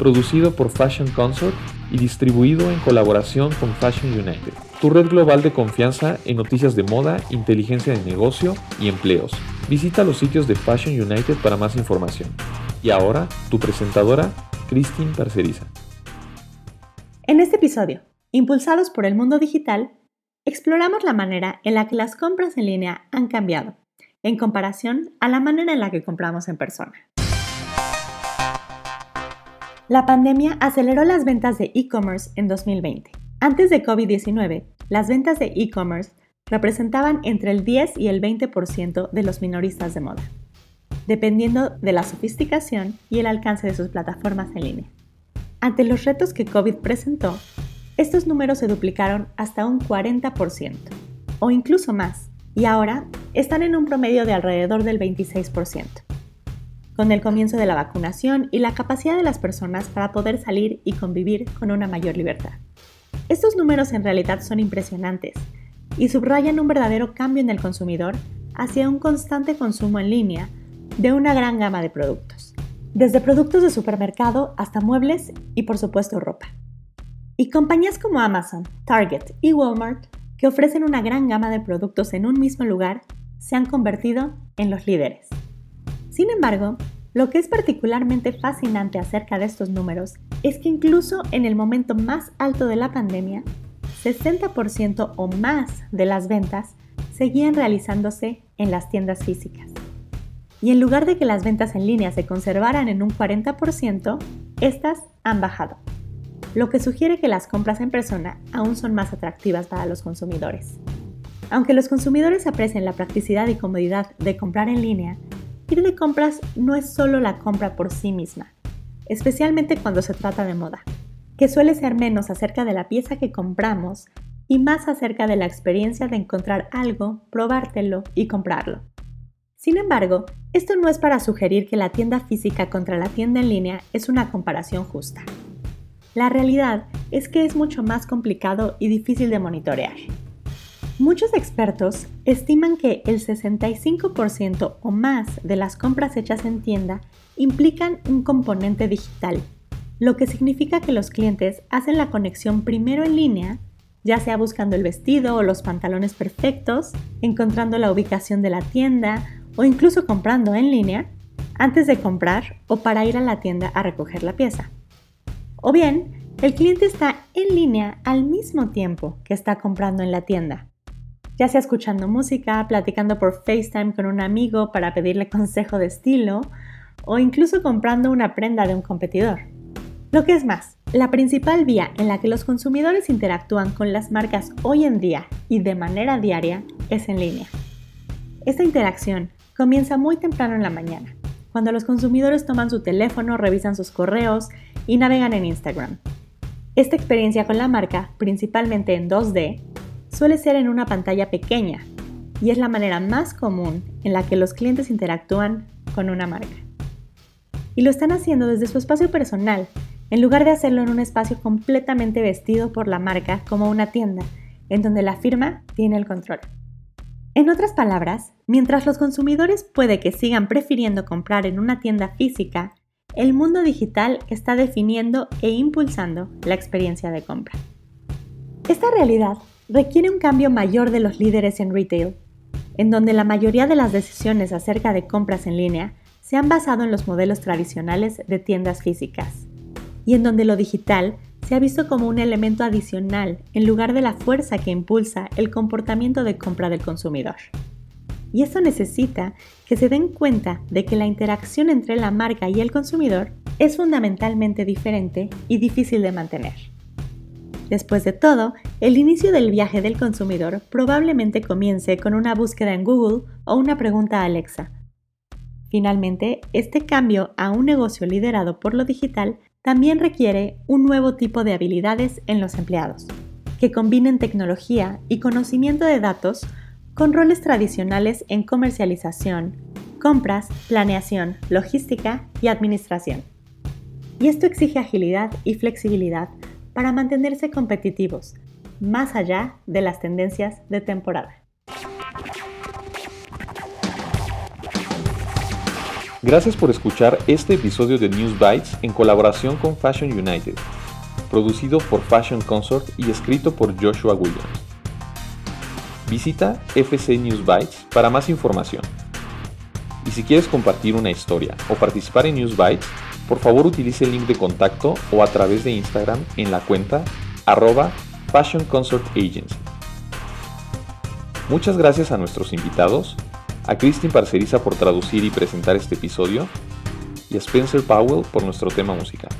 producido por Fashion Consort y distribuido en colaboración con Fashion United, tu red global de confianza en noticias de moda, inteligencia de negocio y empleos. Visita los sitios de Fashion United para más información. Y ahora, tu presentadora, Christine Parceriza. En este episodio, impulsados por el mundo digital, exploramos la manera en la que las compras en línea han cambiado, en comparación a la manera en la que compramos en persona. La pandemia aceleró las ventas de e-commerce en 2020. Antes de COVID-19, las ventas de e-commerce representaban entre el 10 y el 20% de los minoristas de moda, dependiendo de la sofisticación y el alcance de sus plataformas en línea. Ante los retos que COVID presentó, estos números se duplicaron hasta un 40%, o incluso más, y ahora están en un promedio de alrededor del 26% con el comienzo de la vacunación y la capacidad de las personas para poder salir y convivir con una mayor libertad. Estos números en realidad son impresionantes y subrayan un verdadero cambio en el consumidor hacia un constante consumo en línea de una gran gama de productos, desde productos de supermercado hasta muebles y por supuesto ropa. Y compañías como Amazon, Target y Walmart, que ofrecen una gran gama de productos en un mismo lugar, se han convertido en los líderes. Sin embargo, lo que es particularmente fascinante acerca de estos números es que incluso en el momento más alto de la pandemia, 60% o más de las ventas seguían realizándose en las tiendas físicas. Y en lugar de que las ventas en línea se conservaran en un 40%, estas han bajado, lo que sugiere que las compras en persona aún son más atractivas para los consumidores. Aunque los consumidores aprecien la practicidad y comodidad de comprar en línea, Ir de compras no es solo la compra por sí misma, especialmente cuando se trata de moda, que suele ser menos acerca de la pieza que compramos y más acerca de la experiencia de encontrar algo, probártelo y comprarlo. Sin embargo, esto no es para sugerir que la tienda física contra la tienda en línea es una comparación justa. La realidad es que es mucho más complicado y difícil de monitorear. Muchos expertos estiman que el 65% o más de las compras hechas en tienda implican un componente digital, lo que significa que los clientes hacen la conexión primero en línea, ya sea buscando el vestido o los pantalones perfectos, encontrando la ubicación de la tienda o incluso comprando en línea, antes de comprar o para ir a la tienda a recoger la pieza. O bien, el cliente está en línea al mismo tiempo que está comprando en la tienda ya sea escuchando música, platicando por FaceTime con un amigo para pedirle consejo de estilo o incluso comprando una prenda de un competidor. Lo que es más, la principal vía en la que los consumidores interactúan con las marcas hoy en día y de manera diaria es en línea. Esta interacción comienza muy temprano en la mañana, cuando los consumidores toman su teléfono, revisan sus correos y navegan en Instagram. Esta experiencia con la marca, principalmente en 2D, suele ser en una pantalla pequeña y es la manera más común en la que los clientes interactúan con una marca. Y lo están haciendo desde su espacio personal, en lugar de hacerlo en un espacio completamente vestido por la marca como una tienda, en donde la firma tiene el control. En otras palabras, mientras los consumidores puede que sigan prefiriendo comprar en una tienda física, el mundo digital está definiendo e impulsando la experiencia de compra. Esta realidad requiere un cambio mayor de los líderes en retail, en donde la mayoría de las decisiones acerca de compras en línea se han basado en los modelos tradicionales de tiendas físicas, y en donde lo digital se ha visto como un elemento adicional en lugar de la fuerza que impulsa el comportamiento de compra del consumidor. Y esto necesita que se den cuenta de que la interacción entre la marca y el consumidor es fundamentalmente diferente y difícil de mantener. Después de todo, el inicio del viaje del consumidor probablemente comience con una búsqueda en Google o una pregunta a Alexa. Finalmente, este cambio a un negocio liderado por lo digital también requiere un nuevo tipo de habilidades en los empleados, que combinen tecnología y conocimiento de datos con roles tradicionales en comercialización, compras, planeación, logística y administración. Y esto exige agilidad y flexibilidad para mantenerse competitivos, más allá de las tendencias de temporada. Gracias por escuchar este episodio de News Bites en colaboración con Fashion United, producido por Fashion Consort y escrito por Joshua Williams. Visita FC News Bytes para más información. Y si quieres compartir una historia o participar en News Bytes, por favor utilice el link de contacto o a través de Instagram en la cuenta arroba Fashion Consort Agency. Muchas gracias a nuestros invitados a Christine Parceriza por traducir y presentar este episodio y a Spencer Powell por nuestro tema musical.